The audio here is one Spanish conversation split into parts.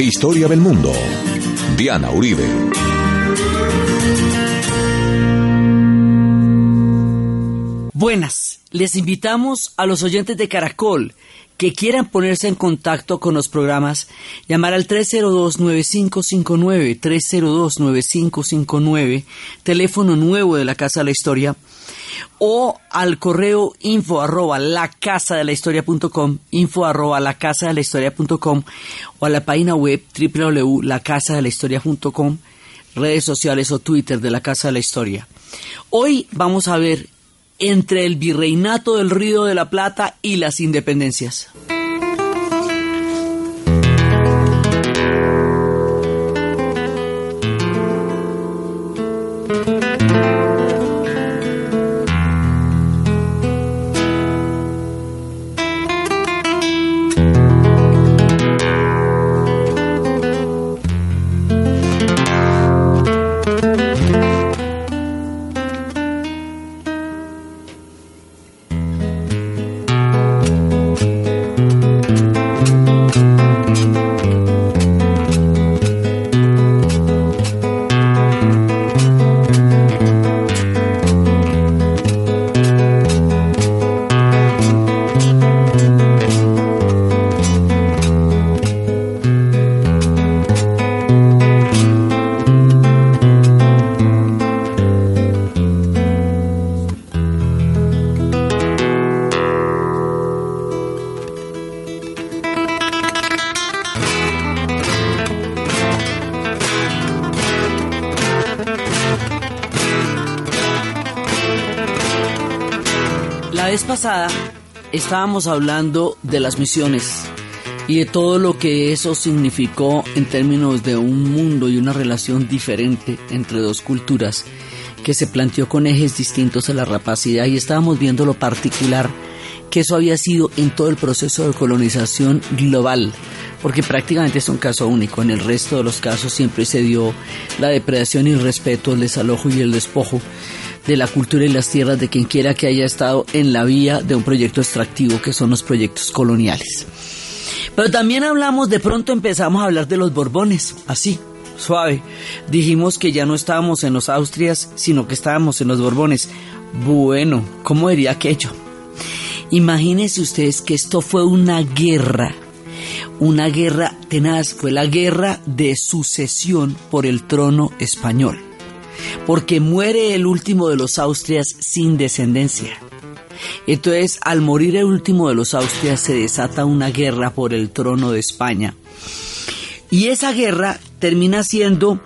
Historia del mundo. Diana Uribe. Buenas, les invitamos a los oyentes de Caracol que quieran ponerse en contacto con los programas, llamar al 302-9559, 302-9559, teléfono nuevo de la Casa de la Historia, o al correo info arroba la casa de la historia com, info arroba la casa de la historia com, o a la página web www.lacasadelahistoria.com, redes sociales o Twitter de la Casa de la Historia. Hoy vamos a ver entre el virreinato del Río de la Plata y las independencias. Pasada estábamos hablando de las misiones y de todo lo que eso significó en términos de un mundo y una relación diferente entre dos culturas que se planteó con ejes distintos a la rapacidad y estábamos viendo lo particular que eso había sido en todo el proceso de colonización global, porque prácticamente es un caso único. En el resto de los casos siempre se dio la depredación y el respeto, el desalojo y el despojo de la cultura y las tierras de quien quiera que haya estado en la vía de un proyecto extractivo que son los proyectos coloniales. Pero también hablamos, de pronto empezamos a hablar de los Borbones, así, suave. Dijimos que ya no estábamos en los Austrias, sino que estábamos en los Borbones. Bueno, ¿cómo diría aquello? Imagínense ustedes que esto fue una guerra, una guerra tenaz, fue la guerra de sucesión por el trono español porque muere el último de los Austrias sin descendencia. Entonces, al morir el último de los Austrias, se desata una guerra por el trono de España. Y esa guerra termina siendo,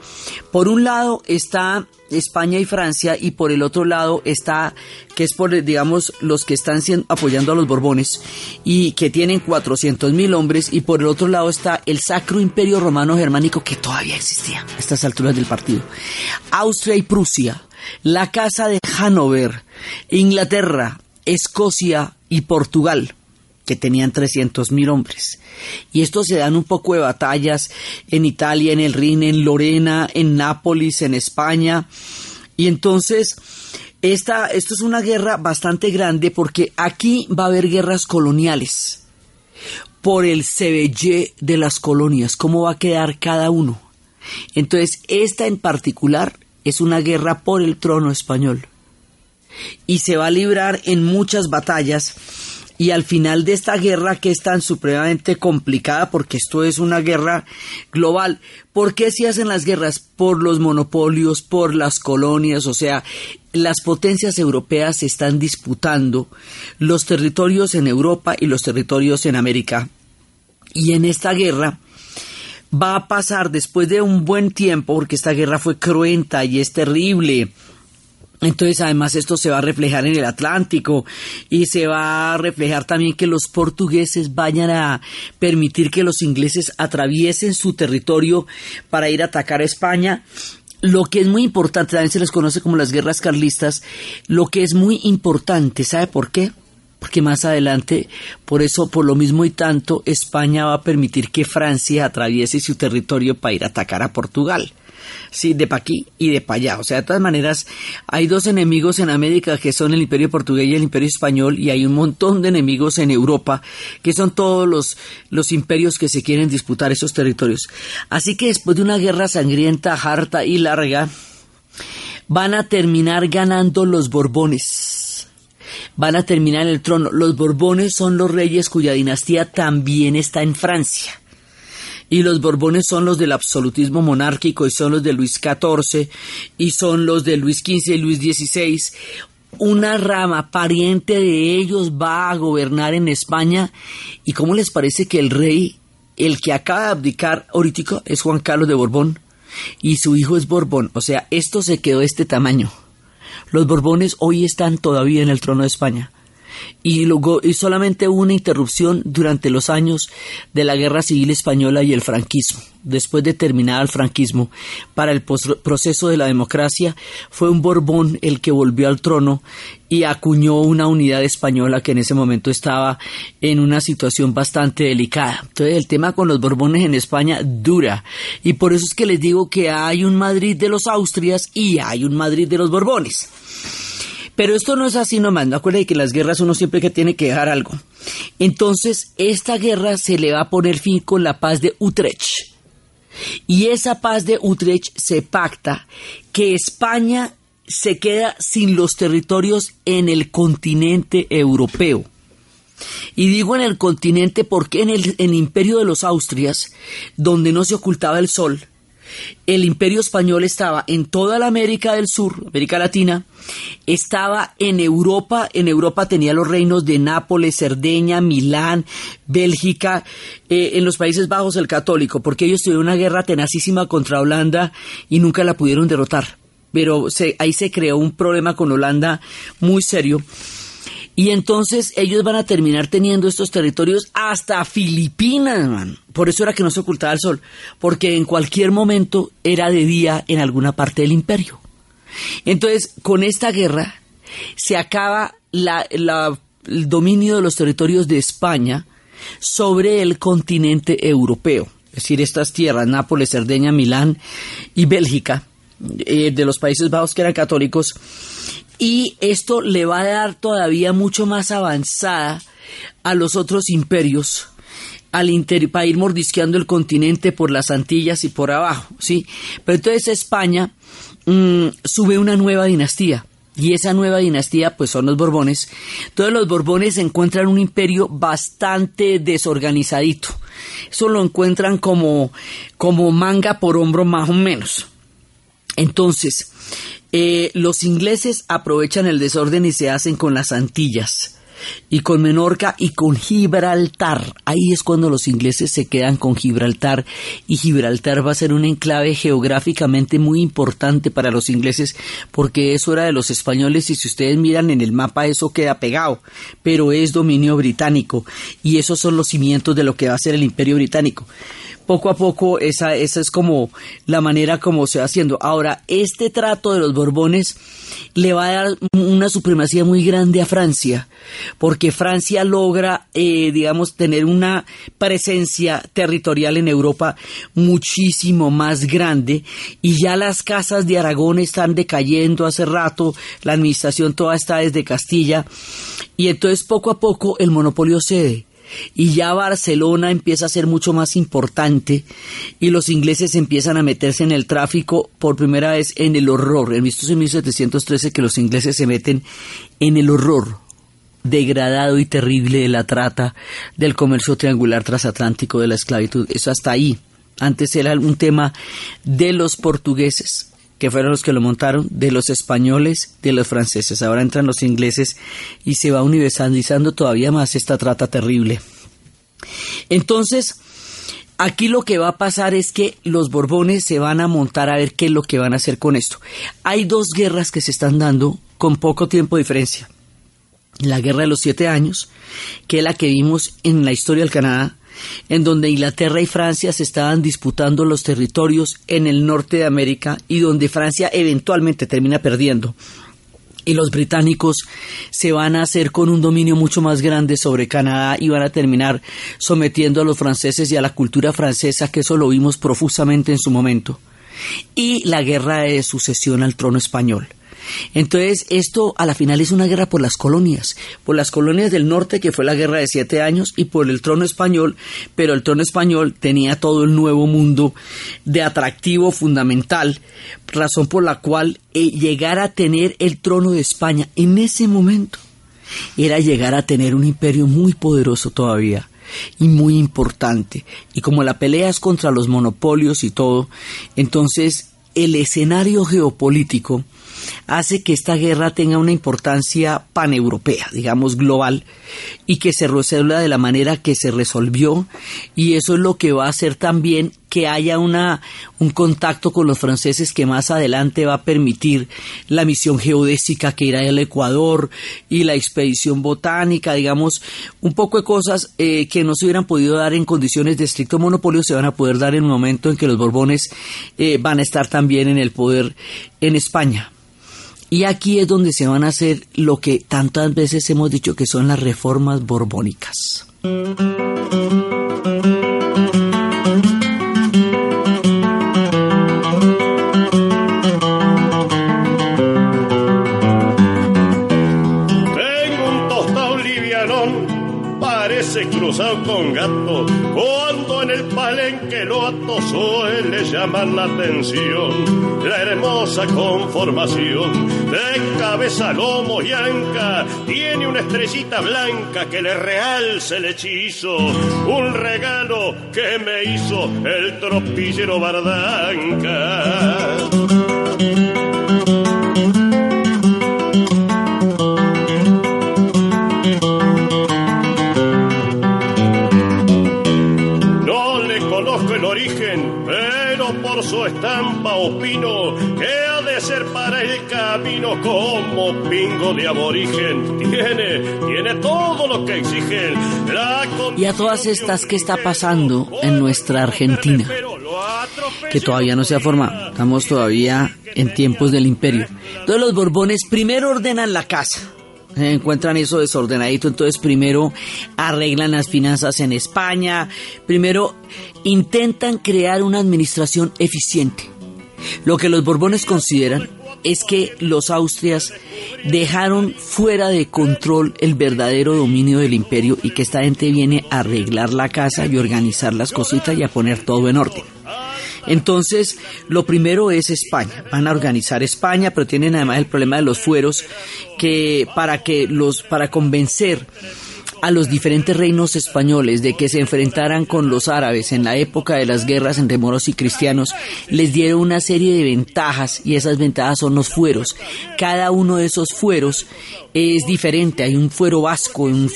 por un lado está España y Francia y por el otro lado está, que es por, digamos, los que están apoyando a los Borbones y que tienen 400 mil hombres y por el otro lado está el Sacro Imperio Romano Germánico que todavía existía a estas alturas del partido. Austria y Prusia, la Casa de Hanover, Inglaterra, Escocia y Portugal que tenían 300.000 hombres. Y estos se dan un poco de batallas en Italia, en el Rin, en Lorena, en Nápoles, en España. Y entonces, esta, esto es una guerra bastante grande porque aquí va a haber guerras coloniales por el CBY de las colonias, cómo va a quedar cada uno. Entonces, esta en particular es una guerra por el trono español. Y se va a librar en muchas batallas y al final de esta guerra que es tan supremamente complicada porque esto es una guerra global. ¿Por qué se hacen las guerras? Por los monopolios, por las colonias, o sea, las potencias europeas están disputando los territorios en Europa y los territorios en América. Y en esta guerra va a pasar después de un buen tiempo, porque esta guerra fue cruenta y es terrible, entonces, además, esto se va a reflejar en el Atlántico y se va a reflejar también que los portugueses vayan a permitir que los ingleses atraviesen su territorio para ir a atacar a España. Lo que es muy importante, también se les conoce como las guerras carlistas, lo que es muy importante, ¿sabe por qué? Porque más adelante, por eso, por lo mismo y tanto, España va a permitir que Francia atraviese su territorio para ir a atacar a Portugal. Sí, de pa' aquí y de pa' allá. O sea, de todas maneras, hay dos enemigos en América que son el imperio portugués y el imperio español, y hay un montón de enemigos en Europa, que son todos los, los imperios que se quieren disputar esos territorios. Así que después de una guerra sangrienta, harta y larga, van a terminar ganando los Borbones. Van a terminar en el trono. Los Borbones son los reyes cuya dinastía también está en Francia y los Borbones son los del absolutismo monárquico y son los de Luis XIV y son los de Luis XV y Luis XVI. Una rama pariente de ellos va a gobernar en España y ¿cómo les parece que el rey, el que acaba de abdicar ahorita es Juan Carlos de Borbón y su hijo es Borbón? O sea, esto se quedó este tamaño. Los Borbones hoy están todavía en el trono de España y, luego, y solamente hubo una interrupción durante los años de la Guerra Civil Española y el franquismo. Después de terminar el franquismo, para el proceso de la democracia, fue un Borbón el que volvió al trono y acuñó una unidad española que en ese momento estaba en una situación bastante delicada. Entonces el tema con los Borbones en España dura y por eso es que les digo que hay un Madrid de los Austrias y hay un Madrid de los Borbones. Pero esto no es así nomás, no acuerda que las guerras uno siempre que tiene que dejar algo. Entonces, esta guerra se le va a poner fin con la paz de Utrecht. Y esa paz de Utrecht se pacta que España se queda sin los territorios en el continente europeo. Y digo en el continente porque en el, en el imperio de los Austrias, donde no se ocultaba el sol, el imperio español estaba en toda la América del Sur, América Latina, estaba en Europa, en Europa tenía los reinos de Nápoles, Cerdeña, Milán, Bélgica, eh, en los Países Bajos el católico, porque ellos tuvieron una guerra tenacísima contra Holanda y nunca la pudieron derrotar. Pero ahí se creó un problema con Holanda muy serio y entonces ellos van a terminar teniendo estos territorios hasta Filipinas, man. Por eso era que no se ocultaba el sol, porque en cualquier momento era de día en alguna parte del imperio. Entonces, con esta guerra se acaba el dominio de los territorios de España sobre el continente europeo. Es decir, estas tierras, Nápoles, Cerdeña, Milán y Bélgica, eh, de los Países Bajos que eran católicos, y esto le va a dar todavía mucho más avanzada a los otros imperios al para ir mordisqueando el continente por las Antillas y por abajo, ¿sí? Pero entonces España mm, sube una nueva dinastía. Y esa nueva dinastía, pues son los Borbones. Todos los Borbones encuentran un imperio bastante desorganizadito. Eso lo encuentran como, como manga por hombro más o menos. Entonces, eh, los ingleses aprovechan el desorden y se hacen con las Antillas y con Menorca y con Gibraltar. Ahí es cuando los ingleses se quedan con Gibraltar y Gibraltar va a ser un enclave geográficamente muy importante para los ingleses porque eso era de los españoles y si ustedes miran en el mapa eso queda pegado, pero es dominio británico y esos son los cimientos de lo que va a ser el imperio británico poco a poco esa, esa es como la manera como se va haciendo. Ahora, este trato de los Borbones le va a dar una supremacía muy grande a Francia, porque Francia logra, eh, digamos, tener una presencia territorial en Europa muchísimo más grande. Y ya las casas de Aragón están decayendo hace rato, la administración toda está desde Castilla. Y entonces poco a poco el monopolio cede. Y ya Barcelona empieza a ser mucho más importante y los ingleses empiezan a meterse en el tráfico por primera vez en el horror. En 1713 que los ingleses se meten en el horror degradado y terrible de la trata, del comercio triangular transatlántico, de la esclavitud. Eso hasta ahí. Antes era un tema de los portugueses que fueron los que lo montaron, de los españoles, de los franceses. Ahora entran los ingleses y se va universalizando todavía más esta trata terrible. Entonces, aquí lo que va a pasar es que los Borbones se van a montar a ver qué es lo que van a hacer con esto. Hay dos guerras que se están dando con poco tiempo de diferencia. La guerra de los siete años, que es la que vimos en la historia del Canadá, en donde Inglaterra y Francia se estaban disputando los territorios en el norte de América y donde Francia eventualmente termina perdiendo. Y los británicos se van a hacer con un dominio mucho más grande sobre Canadá y van a terminar sometiendo a los franceses y a la cultura francesa, que eso lo vimos profusamente en su momento. y la guerra de sucesión al trono español. Entonces, esto a la final es una guerra por las colonias, por las colonias del norte, que fue la guerra de siete años, y por el trono español, pero el trono español tenía todo el nuevo mundo de atractivo fundamental, razón por la cual eh, llegar a tener el trono de España en ese momento era llegar a tener un imperio muy poderoso todavía y muy importante. Y como la pelea es contra los monopolios y todo, entonces el escenario geopolítico hace que esta guerra tenga una importancia paneuropea, digamos global, y que se resuelva de la manera que se resolvió, y eso es lo que va a hacer también que haya una, un contacto con los franceses que más adelante va a permitir la misión geodésica que irá al Ecuador y la expedición botánica, digamos, un poco de cosas eh, que no se hubieran podido dar en condiciones de estricto monopolio se van a poder dar en un momento en que los Borbones eh, van a estar también en el poder en España. Y aquí es donde se van a hacer lo que tantas veces hemos dicho que son las reformas borbónicas. Tengo un tostado livianón, parece cruzado con gato ato suele llamar la atención. La hermosa conformación de cabeza, lomo y anca tiene una estrellita blanca que le realce el hechizo. Un regalo que me hizo el tropillero Bardanca. Estampa opino que ha de ser para el camino como pingo de aborigen. Tiene, tiene todo lo que exigen. y a todas estas, ¿qué está pasando en nuestra Argentina? Que todavía no se ha formado. Estamos todavía en tiempos del imperio. Entonces los Borbones primero ordenan la casa encuentran eso desordenadito, entonces primero arreglan las finanzas en España, primero intentan crear una administración eficiente. Lo que los Borbones consideran es que los Austrias dejaron fuera de control el verdadero dominio del imperio y que esta gente viene a arreglar la casa y organizar las cositas y a poner todo en orden. Entonces, lo primero es España. Van a organizar España, pero tienen además el problema de los fueros que para que los para convencer a los diferentes reinos españoles de que se enfrentaran con los árabes en la época de las guerras entre moros y cristianos, les dieron una serie de ventajas y esas ventajas son los fueros. Cada uno de esos fueros es diferente, hay un fuero vasco, un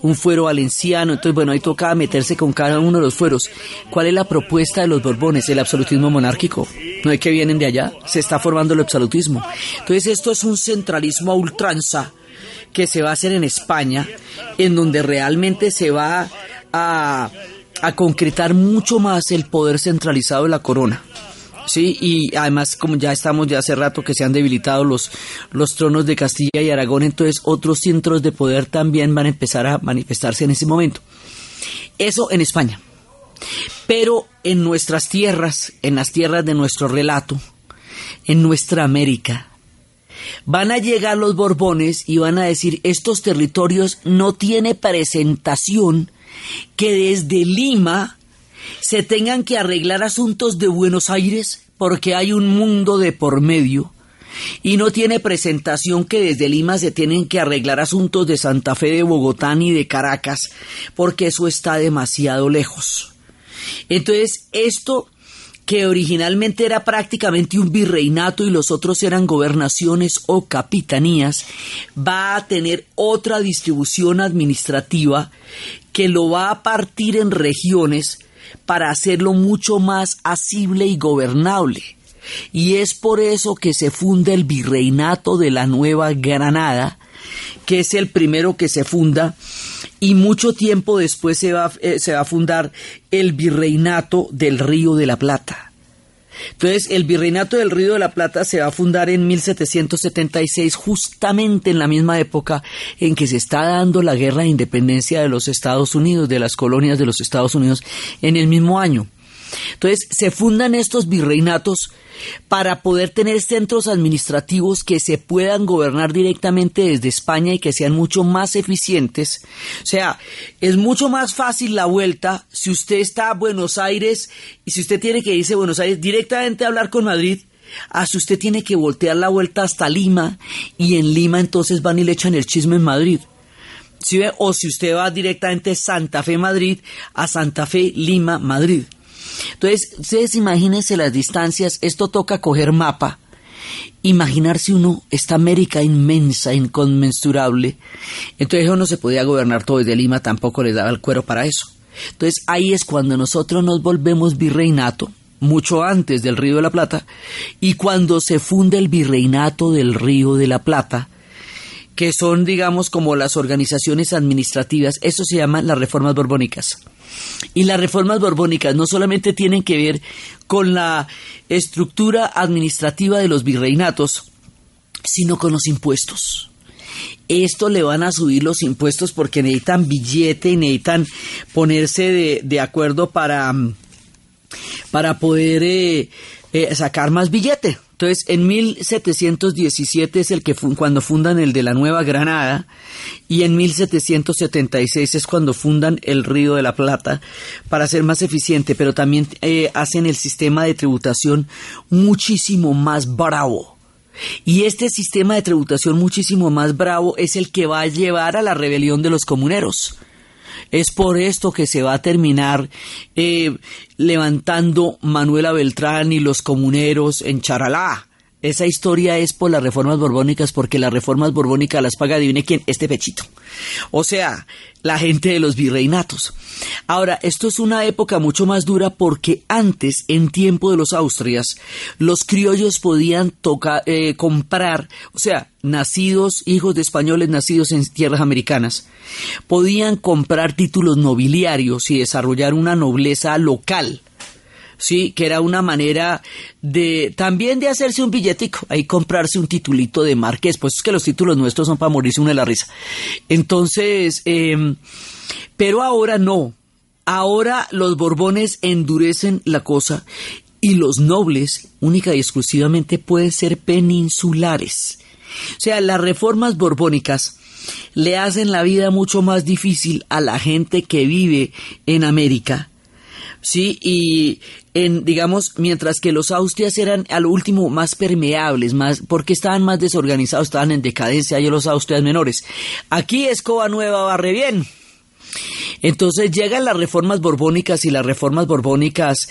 un fuero valenciano, entonces bueno, ahí toca meterse con cada uno de los fueros. ¿Cuál es la propuesta de los Borbones? El absolutismo monárquico. No es que vienen de allá, se está formando el absolutismo. Entonces esto es un centralismo a ultranza que se va a hacer en España, en donde realmente se va a, concretar mucho más el poder centralizado de la corona. Sí, y además como ya estamos ya hace rato que se han debilitado los, los tronos de Castilla y Aragón, entonces otros centros de poder también van a empezar a manifestarse en ese momento. Eso en España. Pero en nuestras tierras, en las tierras de nuestro relato, en nuestra América, Van a llegar los Borbones y van a decir, estos territorios no tiene presentación que desde Lima se tengan que arreglar asuntos de Buenos Aires porque hay un mundo de por medio y no tiene presentación que desde Lima se tienen que arreglar asuntos de Santa Fe, de Bogotá ni de Caracas porque eso está demasiado lejos. Entonces, esto que originalmente era prácticamente un virreinato y los otros eran gobernaciones o capitanías, va a tener otra distribución administrativa que lo va a partir en regiones para hacerlo mucho más asible y gobernable. Y es por eso que se funda el virreinato de la Nueva Granada, que es el primero que se funda, y mucho tiempo después se va, eh, se va a fundar el virreinato del Río de la Plata. Entonces, el virreinato del Río de la Plata se va a fundar en 1776, justamente en la misma época en que se está dando la guerra de independencia de los Estados Unidos, de las colonias de los Estados Unidos, en el mismo año. Entonces se fundan estos virreinatos para poder tener centros administrativos que se puedan gobernar directamente desde España y que sean mucho más eficientes. O sea, es mucho más fácil la vuelta si usted está a Buenos Aires y si usted tiene que irse a Buenos Aires directamente a hablar con Madrid. A si usted tiene que voltear la vuelta hasta Lima y en Lima entonces van y le echan el chisme en Madrid. O si usted va directamente Santa Fe, Madrid, a Santa Fe, Lima, Madrid. Entonces, ustedes imagínense las distancias, esto toca coger mapa, imaginarse uno esta América inmensa, inconmensurable. Entonces uno se podía gobernar todo desde Lima, tampoco les daba el cuero para eso. Entonces ahí es cuando nosotros nos volvemos virreinato, mucho antes del Río de la Plata, y cuando se funde el virreinato del Río de la Plata, que son, digamos, como las organizaciones administrativas, eso se llama las reformas borbónicas. Y las reformas borbónicas no solamente tienen que ver con la estructura administrativa de los virreinatos, sino con los impuestos. Esto le van a subir los impuestos porque necesitan billete y necesitan ponerse de, acuerdo para, para poder eh, eh, sacar más billete. Entonces, en 1717 es el que cuando fundan el de la Nueva Granada y en 1776 es cuando fundan el Río de la Plata para ser más eficiente, pero también eh, hacen el sistema de tributación muchísimo más bravo. Y este sistema de tributación muchísimo más bravo es el que va a llevar a la rebelión de los comuneros. Es por esto que se va a terminar eh, levantando Manuela Beltrán y los comuneros en Charalá. Esa historia es por las reformas borbónicas, porque las reformas borbónicas las paga, adivine quién, este pechito. O sea, la gente de los virreinatos. Ahora, esto es una época mucho más dura porque antes, en tiempo de los Austrias, los criollos podían tocar, eh, comprar, o sea, nacidos, hijos de españoles nacidos en tierras americanas, podían comprar títulos nobiliarios y desarrollar una nobleza local sí, que era una manera de también de hacerse un billetico, ahí comprarse un titulito de marqués, pues es que los títulos nuestros son para morirse uno de la risa. Entonces, em, pero ahora no, ahora los Borbones endurecen la cosa y los nobles única y exclusivamente pueden ser peninsulares. O sea, las reformas borbónicas le hacen la vida mucho más difícil a la gente que vive en América ¿sí? Y en, digamos, mientras que los Austrias eran a lo último más permeables, más, porque estaban más desorganizados, estaban en decadencia, y los Austrias menores. Aquí Escoba Nueva barre bien. Entonces llegan las reformas borbónicas y las reformas borbónicas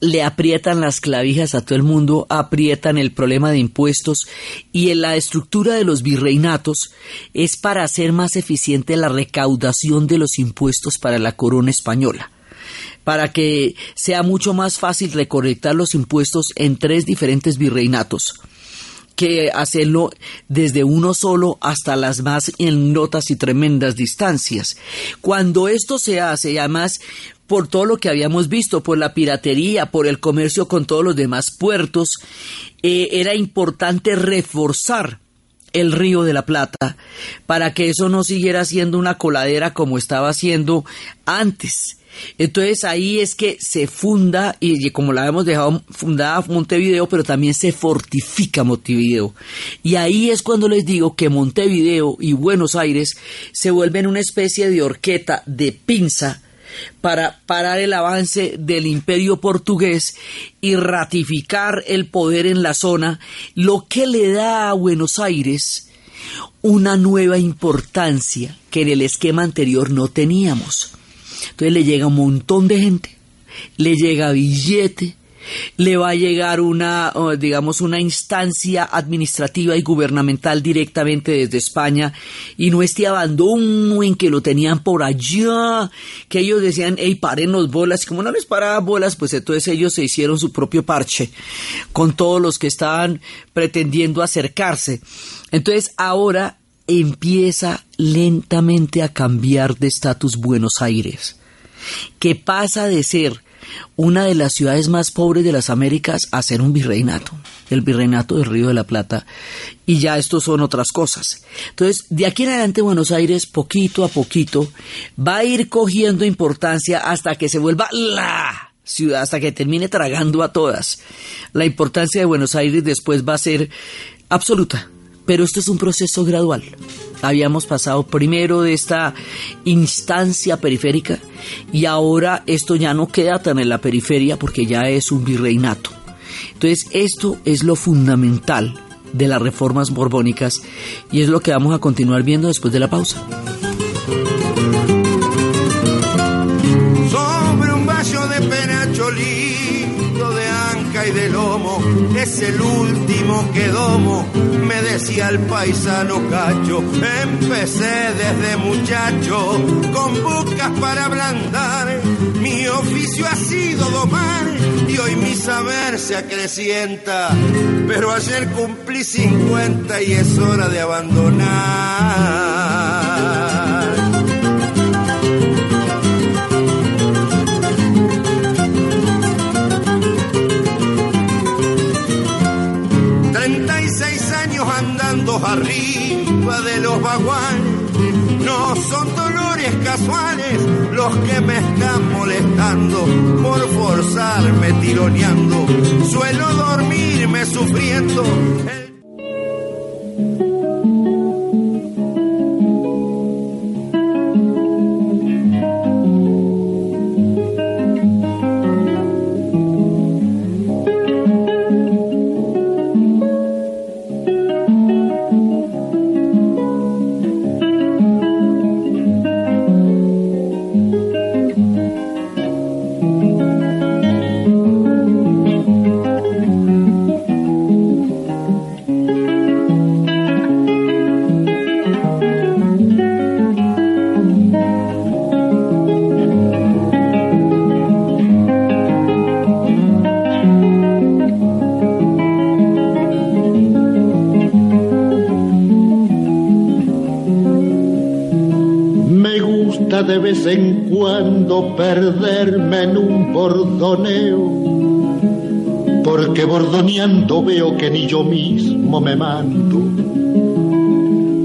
le aprietan las clavijas a todo el mundo, aprietan el problema de impuestos y en la estructura de los virreinatos es para hacer más eficiente la recaudación de los impuestos para la corona española para que sea mucho más fácil recolectar los impuestos en tres diferentes virreinatos que hacerlo desde uno solo hasta las más notas y tremendas distancias. Cuando esto se hace, y además por todo lo que habíamos visto, por la piratería, por el comercio con todos los demás puertos, eh, era importante reforzar el río de la Plata para que eso no siguiera siendo una coladera como estaba siendo antes. Entonces ahí es que se funda, y como la hemos dejado fundada Montevideo, pero también se fortifica Montevideo. Y ahí es cuando les digo que Montevideo y Buenos Aires se vuelven una especie de horqueta de pinza para parar el avance del imperio portugués y ratificar el poder en la zona, lo que le da a Buenos Aires una nueva importancia que en el esquema anterior no teníamos. Entonces le llega un montón de gente, le llega billete, le va a llegar una, digamos, una instancia administrativa y gubernamental directamente desde España y no este abandono en que lo tenían por allá, que ellos decían, hey, paren los bolas, y como no les paraban bolas, pues entonces ellos se hicieron su propio parche con todos los que estaban pretendiendo acercarse. Entonces ahora empieza lentamente a cambiar de estatus Buenos Aires que pasa de ser una de las ciudades más pobres de las Américas a ser un virreinato, el virreinato del Río de la Plata, y ya estos son otras cosas. Entonces, de aquí en adelante Buenos Aires, poquito a poquito, va a ir cogiendo importancia hasta que se vuelva la ciudad, hasta que termine tragando a todas. La importancia de Buenos Aires después va a ser absoluta, pero esto es un proceso gradual. Habíamos pasado primero de esta instancia periférica y ahora esto ya no queda tan en la periferia porque ya es un virreinato. Entonces esto es lo fundamental de las reformas borbónicas y es lo que vamos a continuar viendo después de la pausa. Sobre un vaso de penacho de anca y de lomo, es el último que domo, me decía el paisano cacho. Empecé desde muchacho con buscas para ablandar, mi oficio ha sido domar y hoy mi saber se acrecienta, pero ayer cumplí 50 y es hora de abandonar. Arriba de los vaguanes, no son dolores casuales los que me están molestando por forzarme tironeando. Suelo dormirme sufriendo. Me vez en cuando perderme en un bordoneo, porque bordoneando veo que ni yo mismo me mando.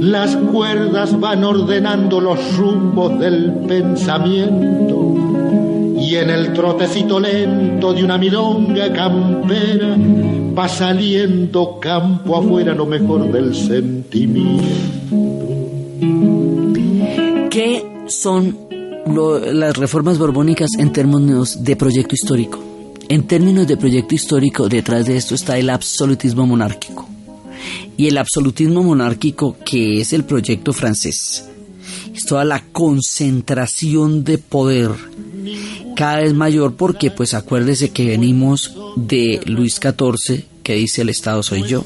Las cuerdas van ordenando los rumbos del pensamiento y en el trotecito lento de una milonga campera va saliendo campo afuera lo mejor del sentimiento. ¿Qué son las reformas borbónicas en términos de proyecto histórico? En términos de proyecto histórico, detrás de esto está el absolutismo monárquico. Y el absolutismo monárquico, que es el proyecto francés, es toda la concentración de poder cada vez mayor porque pues acuérdese que venimos de Luis XIV que dice el Estado soy yo.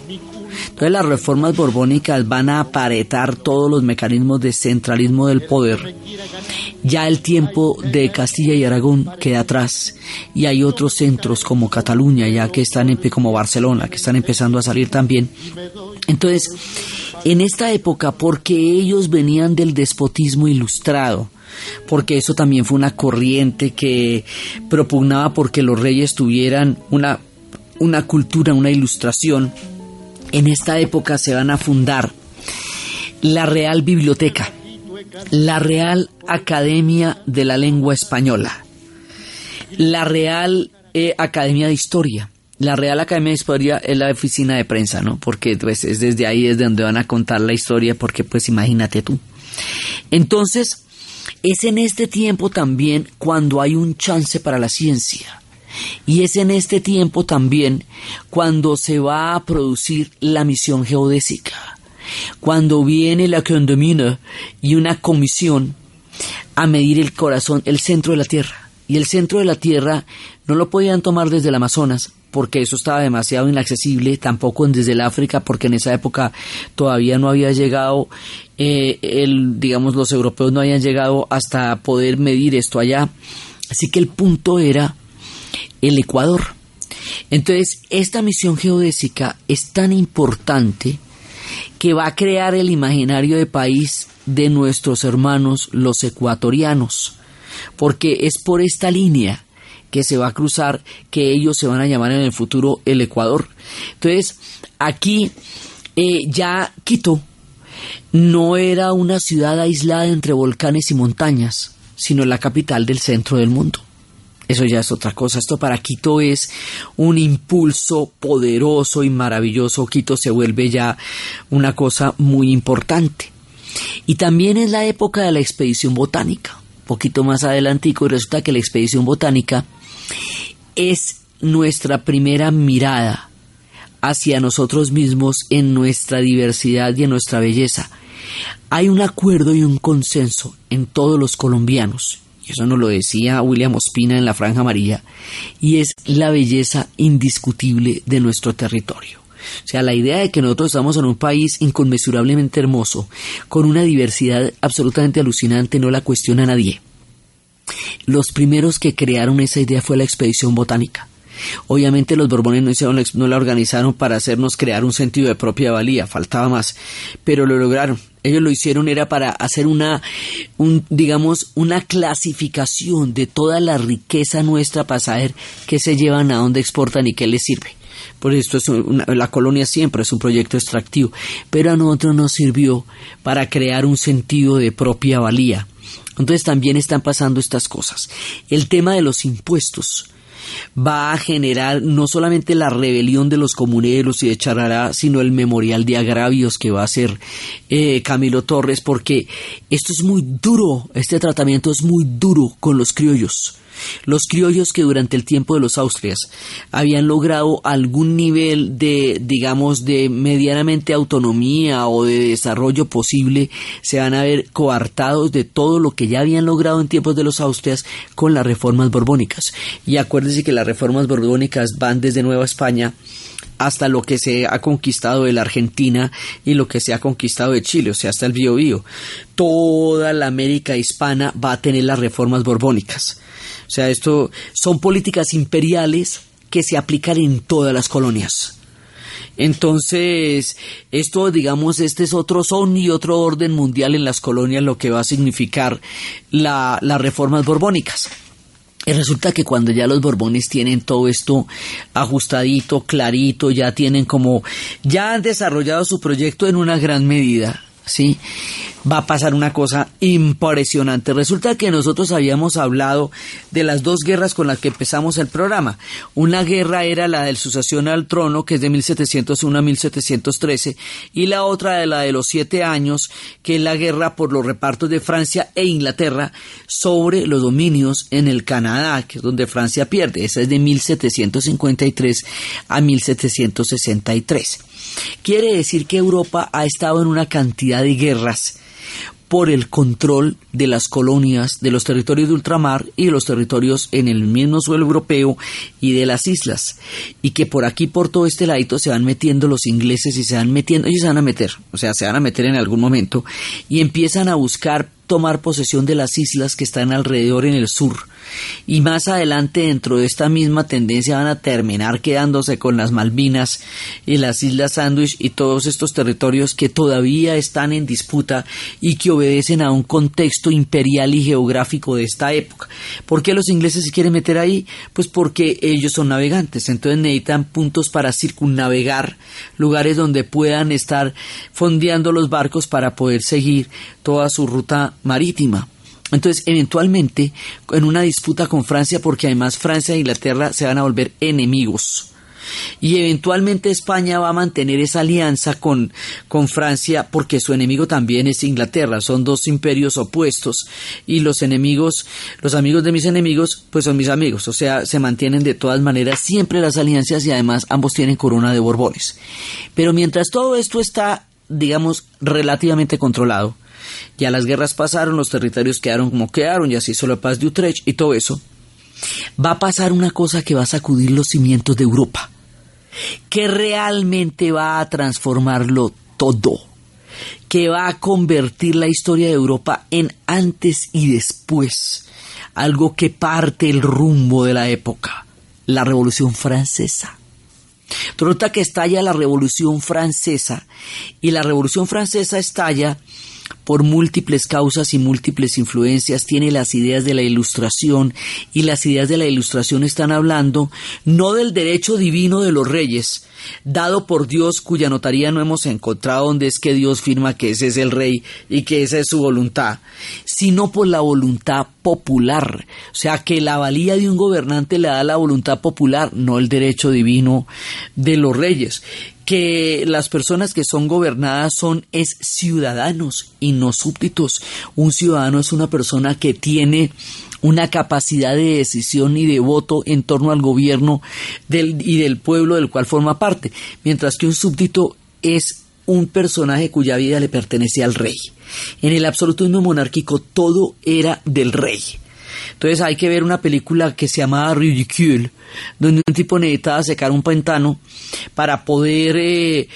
Entonces las reformas borbónicas van a aparetar todos los mecanismos de centralismo del poder. Ya el tiempo de Castilla y Aragón queda atrás y hay otros centros como Cataluña, ya que están empe- como Barcelona, que están empezando a salir también. Entonces, en esta época, porque ellos venían del despotismo ilustrado, porque eso también fue una corriente que propugnaba porque los reyes tuvieran una, una cultura, una ilustración, en esta época se van a fundar la Real Biblioteca, la Real Academia de la Lengua Española, la Real eh, Academia de Historia. La Real Academia de Historia es la oficina de prensa, ¿no? Porque pues, es desde ahí desde donde van a contar la historia, porque pues imagínate tú. Entonces, es en este tiempo también cuando hay un chance para la ciencia. Y es en este tiempo también cuando se va a producir la misión geodésica. Cuando viene la condomina y una comisión a medir el corazón, el centro de la Tierra. Y el centro de la Tierra no lo podían tomar desde el Amazonas porque eso estaba demasiado inaccesible, tampoco desde el África porque en esa época todavía no había llegado, eh, el, digamos, los europeos no habían llegado hasta poder medir esto allá. Así que el punto era el Ecuador. Entonces, esta misión geodésica es tan importante que va a crear el imaginario de país de nuestros hermanos los ecuatorianos, porque es por esta línea que se va a cruzar que ellos se van a llamar en el futuro el Ecuador. Entonces, aquí eh, ya Quito no era una ciudad aislada entre volcanes y montañas, sino la capital del centro del mundo. Eso ya es otra cosa. Esto para Quito es un impulso poderoso y maravilloso. Quito se vuelve ya una cosa muy importante. Y también es la época de la expedición botánica. Un poquito más adelantico y resulta que la expedición botánica es nuestra primera mirada hacia nosotros mismos en nuestra diversidad y en nuestra belleza. Hay un acuerdo y un consenso en todos los colombianos, eso nos lo decía William Ospina en la Franja Amarilla, y es la belleza indiscutible de nuestro territorio. O sea, la idea de que nosotros estamos en un país inconmensurablemente hermoso, con una diversidad absolutamente alucinante, no la cuestiona nadie. Los primeros que crearon esa idea fue la expedición botánica. Obviamente los Borbones no, la organizaron para hacernos crear un sentido de propia valía, faltaba más, pero lo lograron. Ellos lo hicieron era para hacer una, un, digamos, una clasificación de toda la riqueza nuestra para saber qué se llevan, a dónde exportan y qué les sirve. Por esto es la colonia siempre es un proyecto extractivo, pero a nosotros nos sirvió para crear un sentido de propia valía. Entonces también están pasando estas cosas. El tema de los impuestos va a generar no solamente la rebelión de los comuneros y de Charará, sino el memorial de agravios que va a hacer eh, Camilo Torres, porque esto es muy duro, este tratamiento es muy duro con los criollos. Los criollos que durante el tiempo de los Austrias habían logrado algún nivel de, digamos, de medianamente autonomía o de desarrollo posible, se van a ver coartados de todo lo que ya habían logrado en tiempos de los Austrias con las reformas borbónicas. Y acuérdense que las reformas borbónicas van desde Nueva España hasta lo que se ha conquistado de la Argentina y lo que se ha conquistado de Chile, o sea, hasta el Biobío. Toda la América hispana va a tener las reformas borbónicas. O sea, esto son políticas imperiales que se aplican en todas las colonias. Entonces, esto, digamos, este es otro son y otro orden mundial en las colonias, lo que va a significar las reformas borbónicas. Y resulta que cuando ya los Borbones tienen todo esto ajustadito, clarito, ya tienen como, ya han desarrollado su proyecto en una gran medida, ¿sí? Va a pasar una cosa impresionante. Resulta que nosotros habíamos hablado de las dos guerras con las que empezamos el programa. Una guerra era la del sucesión al trono, que es de 1701 a 1713, y la otra de la de los siete años, que es la guerra por los repartos de Francia e Inglaterra sobre los dominios en el Canadá, que es donde Francia pierde. Esa es de 1753 a 1763. Quiere decir que Europa ha estado en una cantidad de guerras por el control de las colonias, de los territorios de ultramar y de los territorios en el mismo suelo europeo y de las islas. Y que por aquí, por todo este ladito, se van metiendo los ingleses y se van metiendo, ellos se van a meter, o sea, se van a meter en algún momento y empiezan a buscar tomar posesión de las islas que están alrededor en el sur y más adelante dentro de esta misma tendencia van a terminar quedándose con las Malvinas y las Islas Sandwich y todos estos territorios que todavía están en disputa y que obedecen a un contexto imperial y geográfico de esta época. ¿Por qué los ingleses se quieren meter ahí? Pues porque ellos son navegantes, entonces necesitan puntos para circunnavegar, lugares donde puedan estar fondeando los barcos para poder seguir toda su ruta marítima. Entonces, eventualmente, en una disputa con Francia, porque además Francia e Inglaterra se van a volver enemigos. Y eventualmente España va a mantener esa alianza con, con Francia porque su enemigo también es Inglaterra. Son dos imperios opuestos y los enemigos, los amigos de mis enemigos, pues son mis amigos. O sea, se mantienen de todas maneras siempre las alianzas y además ambos tienen corona de Borbones. Pero mientras todo esto está, digamos, relativamente controlado, ya las guerras pasaron, los territorios quedaron como quedaron, ya se hizo la paz de Utrecht y todo eso. Va a pasar una cosa que va a sacudir los cimientos de Europa, que realmente va a transformarlo todo, que va a convertir la historia de Europa en antes y después, algo que parte el rumbo de la época, la Revolución Francesa. Trota que estalla la Revolución Francesa y la Revolución Francesa estalla por múltiples causas y múltiples influencias, tiene las ideas de la ilustración y las ideas de la ilustración están hablando no del derecho divino de los reyes, dado por Dios cuya notaría no hemos encontrado donde es que Dios firma que ese es el rey y que esa es su voluntad, sino por la voluntad popular, o sea que la valía de un gobernante le da la voluntad popular, no el derecho divino de los reyes que las personas que son gobernadas son es ciudadanos y no súbditos. Un ciudadano es una persona que tiene una capacidad de decisión y de voto en torno al gobierno del, y del pueblo del cual forma parte, mientras que un súbdito es un personaje cuya vida le pertenece al rey. En el absolutismo monárquico todo era del rey. Entonces hay que ver una película que se llamaba Ridicule, donde un tipo necesitaba secar un pantano para poder eh,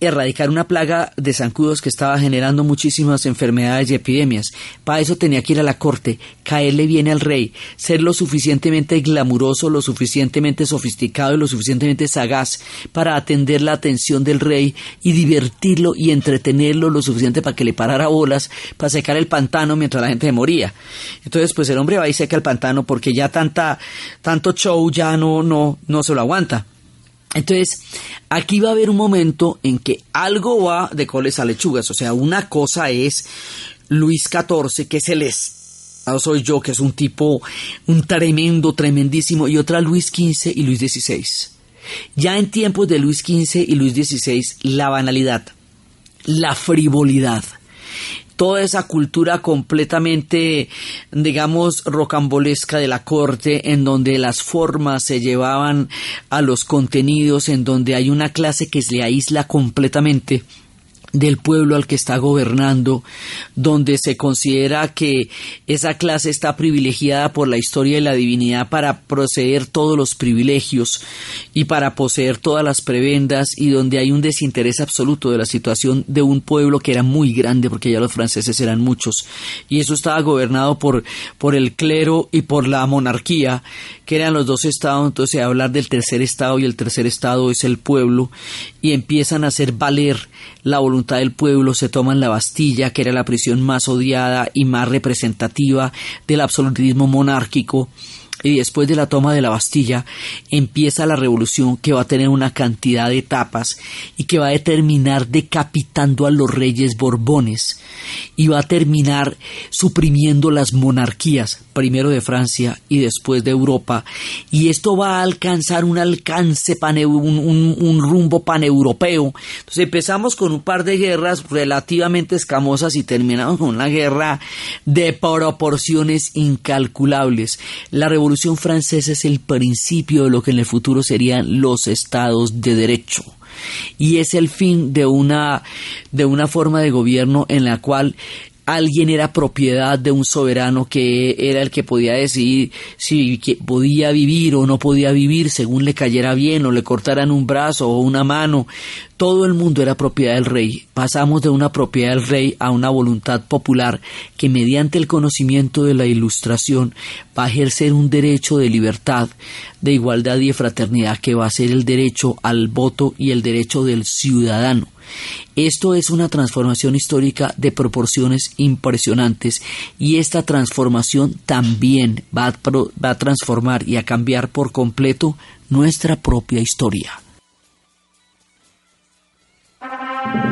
erradicar una plaga de zancudos que estaba generando muchísimas enfermedades y epidemias. Para eso tenía que ir a la corte, caerle bien al rey, ser lo suficientemente glamuroso, lo suficientemente sofisticado y lo suficientemente sagaz para atender la atención del rey y divertirlo y entretenerlo lo suficiente para que le parara bolas, para secar el pantano mientras la gente moría. Entonces, pues el hombre va y seca el pantano porque ya tanta, tanto show ya no, no, no se lo aguanta. Entonces, aquí va a haber un momento en que algo va de coles a lechugas. O sea, una cosa es Luis XIV, que es el Estado soy yo, que es un tipo, un tremendo, tremendísimo, y otra Luis XV y Luis XVI. Ya en tiempos de Luis XV y Luis XVI, la banalidad, la frivolidad, toda esa cultura completamente, digamos, rocambolesca de la corte, en donde las formas se llevaban a los contenidos, en donde hay una clase que se aísla completamente del pueblo al que está gobernando, donde se considera que esa clase está privilegiada por la historia y la divinidad para proceder todos los privilegios y para poseer todas las prebendas y donde hay un desinterés absoluto de la situación de un pueblo que era muy grande porque ya los franceses eran muchos. Y eso estaba gobernado por, por el clero y por la monarquía que eran los dos estados. Entonces hablar del tercer estado y el tercer estado es el pueblo y empiezan a hacer valer la voluntad del pueblo, se toman la Bastilla, que era la prisión más odiada y más representativa del absolutismo monárquico, y después de la toma de la Bastilla empieza la revolución que va a tener una cantidad de etapas y que va a terminar decapitando a los reyes borbones y va a terminar suprimiendo las monarquías, primero de Francia y después de Europa, y esto va a alcanzar un alcance, un, un rumbo paneuropeo. Entonces empezamos con un par de guerras relativamente escamosas y terminamos con una guerra de proporciones incalculables. La Revolución Francesa es el principio de lo que en el futuro serían los estados de derecho y es el fin de una de una forma de gobierno en la cual alguien era propiedad de un soberano que era el que podía decidir si podía vivir o no podía vivir según le cayera bien o le cortaran un brazo o una mano. Todo el mundo era propiedad del rey. Pasamos de una propiedad del rey a una voluntad popular que mediante el conocimiento de la ilustración va a ejercer un derecho de libertad, de igualdad y de fraternidad que va a ser el derecho al voto y el derecho del ciudadano. Esto es una transformación histórica de proporciones impresionantes y esta transformación también va a, va a transformar y a cambiar por completo nuestra propia historia. Thank you.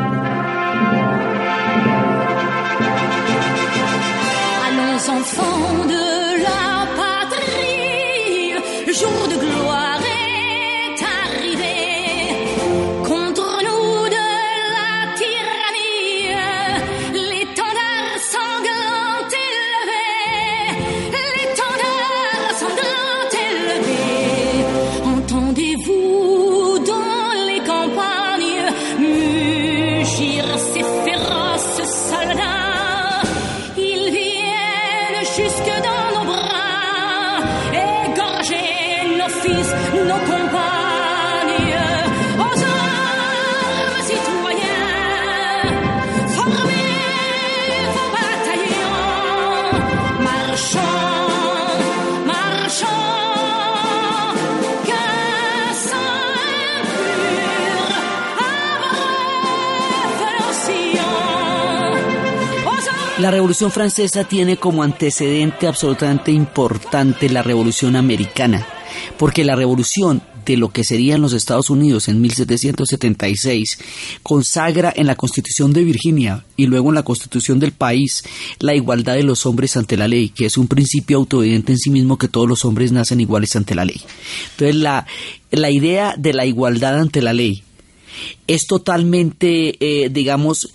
La Revolución Francesa tiene como antecedente absolutamente importante la Revolución Americana, porque la Revolución de lo que serían los Estados Unidos en 1776 consagra en la Constitución de Virginia y luego en la Constitución del país la igualdad de los hombres ante la ley, que es un principio autoevidente en sí mismo que todos los hombres nacen iguales ante la ley. Entonces la, la idea de la igualdad ante la ley es totalmente, eh, digamos,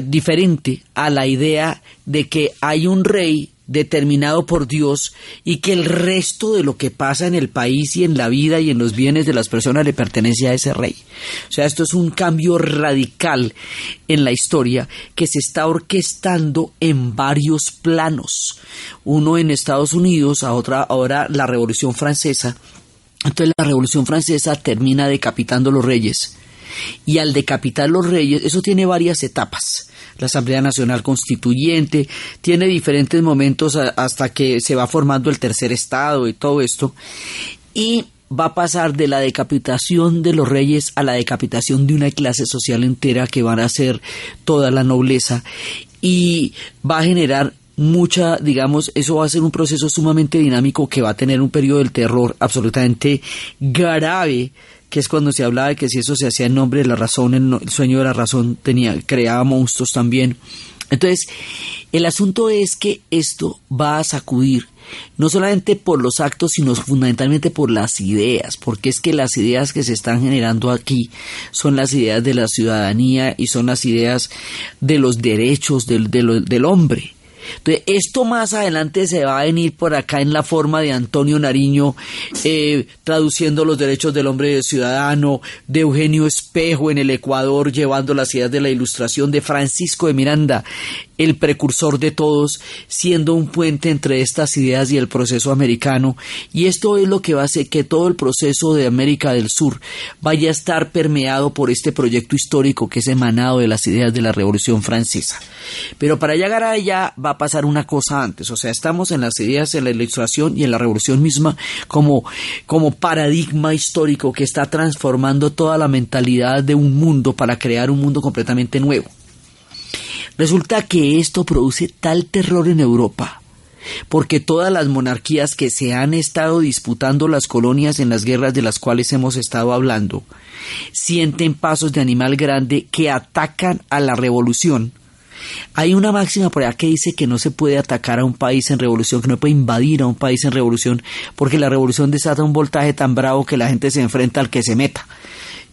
diferente a la idea de que hay un rey determinado por Dios y que el resto de lo que pasa en el país y en la vida y en los bienes de las personas le pertenece a ese rey. O sea, esto es un cambio radical en la historia que se está orquestando en varios planos. Uno en Estados Unidos, a otra ahora la Revolución Francesa. Entonces la Revolución Francesa termina decapitando los reyes y al decapitar los reyes, eso tiene varias etapas. La Asamblea Nacional Constituyente tiene diferentes momentos hasta que se va formando el tercer estado y todo esto. Y va a pasar de la decapitación de los reyes a la decapitación de una clase social entera que van a ser toda la nobleza y va a generar mucha, digamos, eso va a ser un proceso sumamente dinámico que va a tener un periodo del terror absolutamente grave que es cuando se hablaba de que si eso se hacía en nombre de la razón, el, sueño de la razón tenía, creaba monstruos también. Entonces, el asunto es que esto va a sacudir no solamente por los actos, sino fundamentalmente por las ideas, porque es que las ideas que se están generando aquí son las ideas de la ciudadanía y son las ideas de los derechos del, del hombre. Entonces, esto más adelante se va a venir por acá en la forma de Antonio Nariño, eh, traduciendo los derechos del hombre ciudadano, de Eugenio Espejo en el Ecuador, llevando las ideas de la ilustración de Francisco de Miranda, el precursor de todos, siendo un puente entre estas ideas y el proceso americano, y esto es lo que va a hacer que todo el proceso de América del Sur vaya a estar permeado por este proyecto histórico que es emanado de las ideas de la Revolución Francesa. Pero para llegar a ella va pasar una cosa antes, o sea, estamos en las ideas de la ilustración y en la Revolución misma como, como paradigma histórico que está transformando toda la mentalidad de un mundo para crear un mundo completamente nuevo. Resulta que esto produce tal terror en Europa, porque todas las monarquías que se han estado disputando las colonias en las guerras de las cuales hemos estado hablando, sienten pasos de animal grande que atacan a la revolución. Hay una máxima por allá que dice que no se puede atacar a un país en revolución, que no puede invadir a un país en revolución, porque la revolución desata un voltaje tan bravo que la gente se enfrenta al que se meta.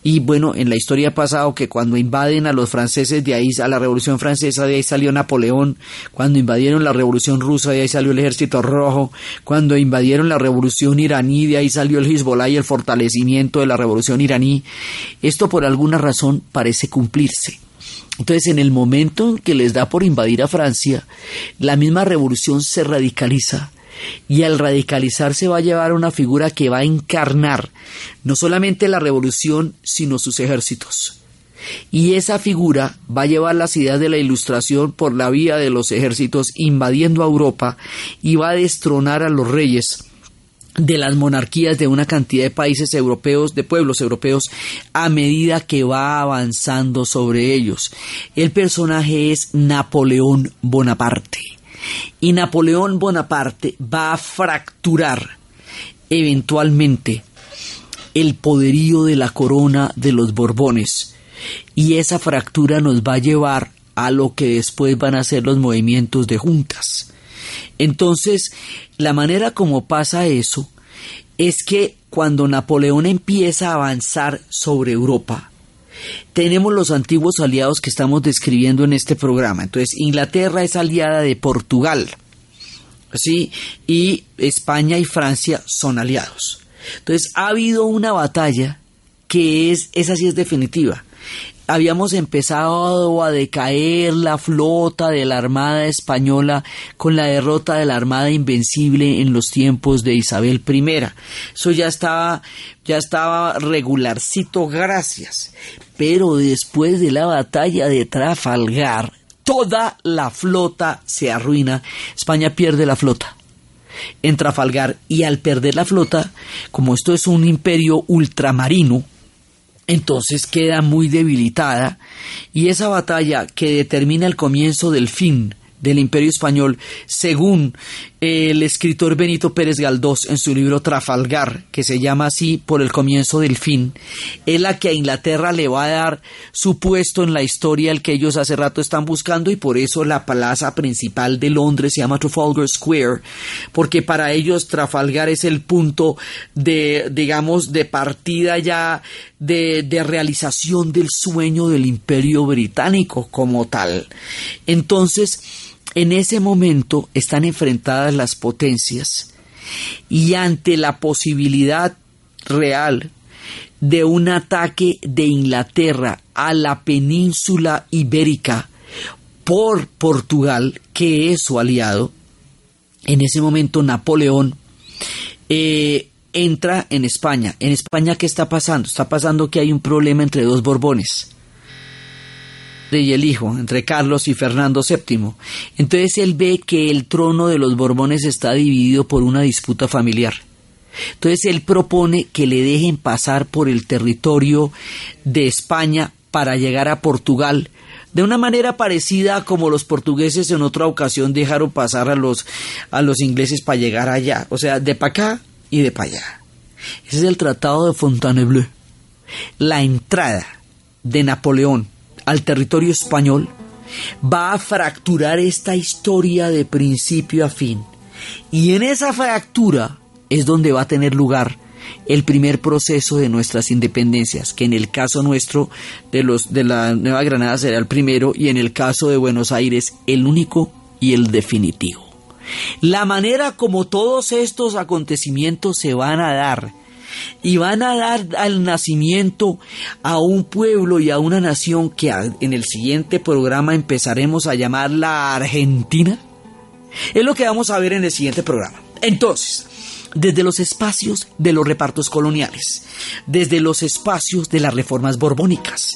Y bueno, en la historia ha pasado que cuando invaden a los franceses, de ahí a la Revolución Francesa, de ahí salió Napoleón, cuando invadieron la Revolución Rusa, de ahí salió el Ejército Rojo, cuando invadieron la Revolución iraní, de ahí salió el Hezbollah y el fortalecimiento de la Revolución iraní. Esto por alguna razón parece cumplirse. Entonces, en el momento en que les da por invadir a Francia, la misma revolución se radicaliza y al radicalizarse va a llevar una figura que va a encarnar no solamente la revolución, sino sus ejércitos. Y esa figura va a llevar las ideas de la ilustración por la vía de los ejércitos invadiendo a Europa y va a destronar a los reyes de las monarquías de una cantidad de países europeos, de pueblos europeos, a medida que va avanzando sobre ellos. El personaje es Napoleón Bonaparte. Y Napoleón Bonaparte va a fracturar eventualmente el poderío de la corona de los Borbones. Y esa fractura nos va a llevar a lo que después van a ser los movimientos de juntas. Entonces, la manera como pasa eso es que cuando Napoleón empieza a avanzar sobre Europa, tenemos los antiguos aliados que estamos describiendo en este programa. Entonces, Inglaterra es aliada de Portugal, ¿sí? Y España y Francia son aliados. Entonces, ha habido una batalla que es, esa sí es definitiva habíamos empezado a decaer la flota de la Armada Española con la derrota de la Armada Invencible en los tiempos de Isabel I. Eso ya estaba, ya estaba regularcito, gracias. Pero después de la batalla de Trafalgar, toda la flota se arruina. España pierde la flota en Trafalgar y al perder la flota, como esto es un imperio ultramarino, entonces queda muy debilitada y esa batalla que determina el comienzo del fin del imperio español, según el escritor Benito Pérez Galdós en su libro Trafalgar, que se llama así por el comienzo del fin, es la que a Inglaterra le va a dar su puesto en la historia, el que ellos hace rato están buscando, y por eso la plaza principal de Londres se llama Trafalgar Square, porque para ellos Trafalgar es el punto de, digamos, de partida ya de, de realización del sueño del imperio británico como tal. Entonces, en ese momento están enfrentadas las potencias y ante la posibilidad real de un ataque de Inglaterra a la península ibérica por Portugal, que es su aliado, en ese momento Napoleón eh, entra en España. En España, ¿qué está pasando? Está pasando que hay un problema entre dos Borbones y el hijo, entre Carlos y Fernando VII. Entonces él ve que el trono de los Borbones está dividido por una disputa familiar. Entonces él propone que le dejen pasar por el territorio de España para llegar a Portugal, de una manera parecida como los portugueses en otra ocasión dejaron pasar a los, a los ingleses para llegar allá, o sea, de para acá y de para allá. Ese es el Tratado de Fontainebleau. La entrada de Napoleón al territorio español va a fracturar esta historia de principio a fin. Y en esa fractura es donde va a tener lugar el primer proceso de nuestras independencias, que en el caso nuestro de los de la Nueva Granada será el primero y en el caso de Buenos Aires el único y el definitivo. La manera como todos estos acontecimientos se van a dar y van a dar al nacimiento a un pueblo y a una nación que en el siguiente programa empezaremos a llamar la Argentina. Es lo que vamos a ver en el siguiente programa. Entonces, desde los espacios de los repartos coloniales, desde los espacios de las reformas borbónicas,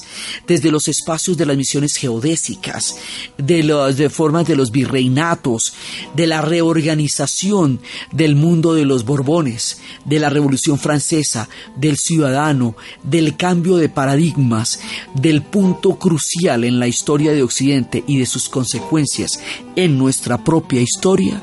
desde los espacios de las misiones geodésicas, de las reformas de los virreinatos, de la reorganización del mundo de los Borbones, de la Revolución Francesa, del ciudadano, del cambio de paradigmas, del punto crucial en la historia de Occidente y de sus consecuencias en nuestra propia historia,